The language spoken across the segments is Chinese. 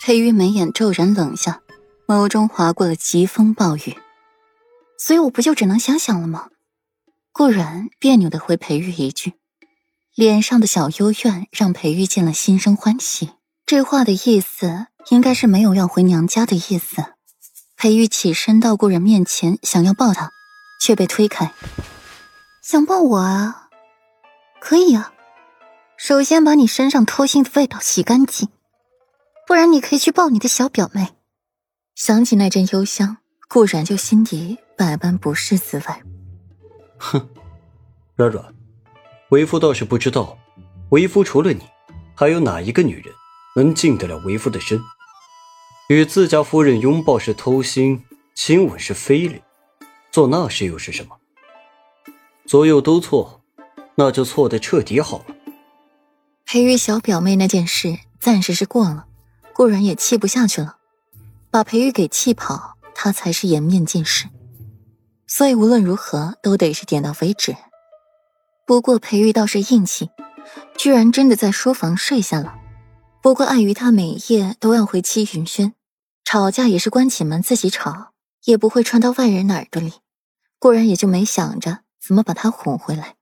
裴玉眉眼骤然冷下，眸中划过了疾风暴雨。所以我不就只能想想了吗？顾然别扭的回裴玉一句，脸上的小幽怨让裴玉见了心生欢喜。这话的意思应该是没有要回娘家的意思。裴玉起身到顾然面前，想要抱他，却被推开。想抱我啊？可以啊。首先把你身上偷腥的味道洗干净，不然你可以去抱你的小表妹。想起那阵幽香，顾然就心底百般不是滋味。哼，软软，为夫倒是不知道，为夫除了你，还有哪一个女人能进得了为夫的身？与自家夫人拥抱是偷腥，亲吻是非礼，做那事又是什么？左右都错，那就错的彻底好了。裴玉小表妹那件事暂时是过了，顾然也气不下去了，把裴玉给气跑，他才是颜面尽失。所以无论如何都得是点到为止。不过裴玉倒是硬气，居然真的在书房睡下了。不过碍于他每夜都要回七云轩，吵架也是关起门自己吵，也不会传到外人的耳朵里，顾然也就没想着怎么把他哄回来。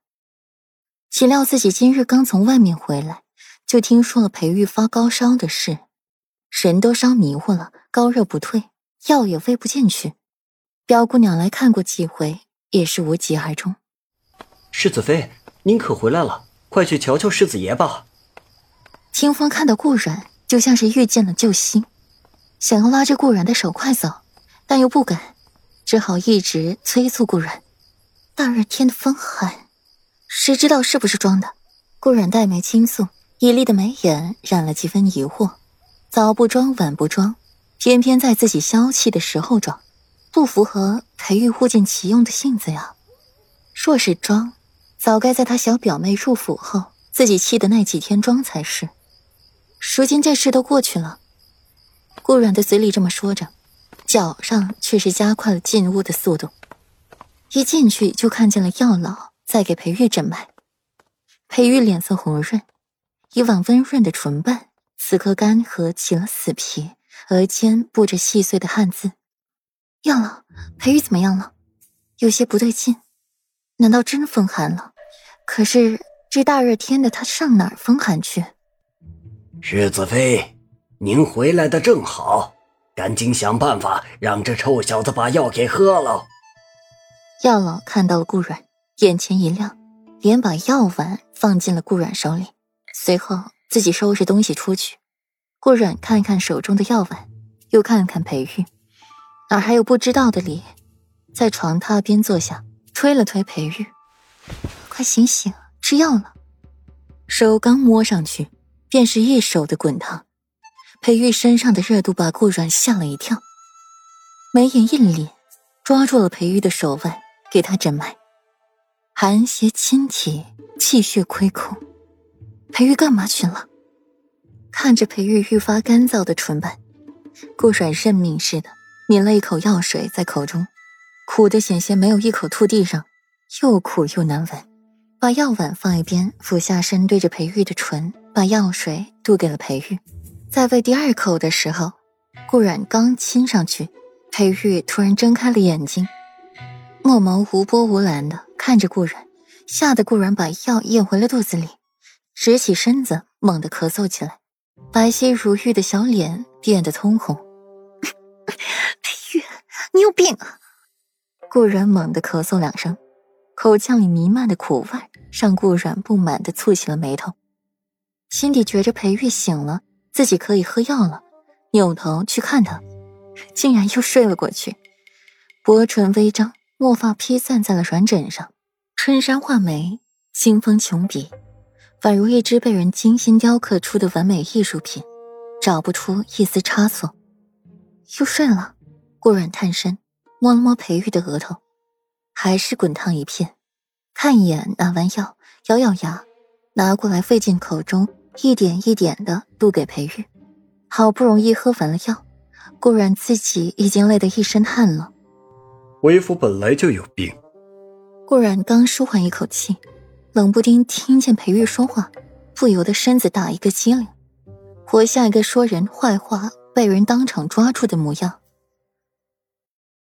岂料自己今日刚从外面回来，就听说了裴玉发高烧的事，人都烧迷糊了，高热不退，药也喂不进去。表姑娘来看过几回，也是无疾而终。世子妃，您可回来了，快去瞧瞧世子爷吧。清风看到顾然，就像是遇见了救星，想要拉着顾然的手快走，但又不敢，只好一直催促顾然。大热天的风寒，谁知道是不是装的？顾然黛眉轻蹙，绮丽的眉眼染了几分疑惑。早不装，晚不装，偏偏在自己消气的时候装。不符合裴玉物尽其用的性子呀！若是装，早该在他小表妹入府后，自己气的那几天装才是。如今这事都过去了，顾软的嘴里这么说着，脚上却是加快了进屋的速度。一进去就看见了药老在给裴玉诊脉。裴玉脸色红润，以往温润的唇瓣，此刻干涸起了死皮，额间布着细碎的汗渍。药老，裴玉怎么样了？有些不对劲，难道真风寒了？可是这大热天的，他上哪儿风寒去？世子妃，您回来的正好，赶紧想办法让这臭小子把药给喝了。药老看到了顾软，眼前一亮，连把药碗放进了顾软手里，随后自己收拾东西出去。顾软看看手中的药碗，又看看裴玉。哪还有不知道的理？在床榻边坐下，推了推裴玉：“快醒醒，吃药了。”手刚摸上去，便是一手的滚烫。裴玉身上的热度把顾软吓了一跳，眉眼一咧，抓住了裴玉的手腕，给他诊脉。寒邪侵体，气血亏空。裴玉干嘛去了？看着裴玉愈发干燥的唇瓣，顾软认命似的。抿了一口药水在口中，苦的险些没有一口吐地上，又苦又难闻。把药碗放一边，俯下身对着裴玉的唇，把药水渡给了裴玉。在喂第二口的时候，顾然刚亲上去，裴玉突然睁开了眼睛，墨眸无波无澜的看着顾然，吓得顾然把药咽回了肚子里，直起身子，猛地咳嗽起来，白皙如玉的小脸变得通红。裴玉你有病啊！顾然猛地咳嗽两声，口腔里弥漫的苦味让顾然不满的蹙起了眉头，心底觉着裴玉醒了，自己可以喝药了，扭头去看他，竟然又睡了过去。薄唇微张，墨发披散在了软枕上，春山画眉，清风琼笔，宛如一只被人精心雕刻出的完美艺术品，找不出一丝差错。又睡了。顾软探身摸了摸裴玉的额头，还是滚烫一片。看一眼，拿完药，咬咬牙，拿过来喂进口中，一点一点的渡给裴玉。好不容易喝完了药，顾软自己已经累得一身汗了。为夫本来就有病。顾软刚舒缓一口气，冷不丁听见裴玉说话，不由得身子打一个激灵，活像一个说人坏话、被人当场抓住的模样。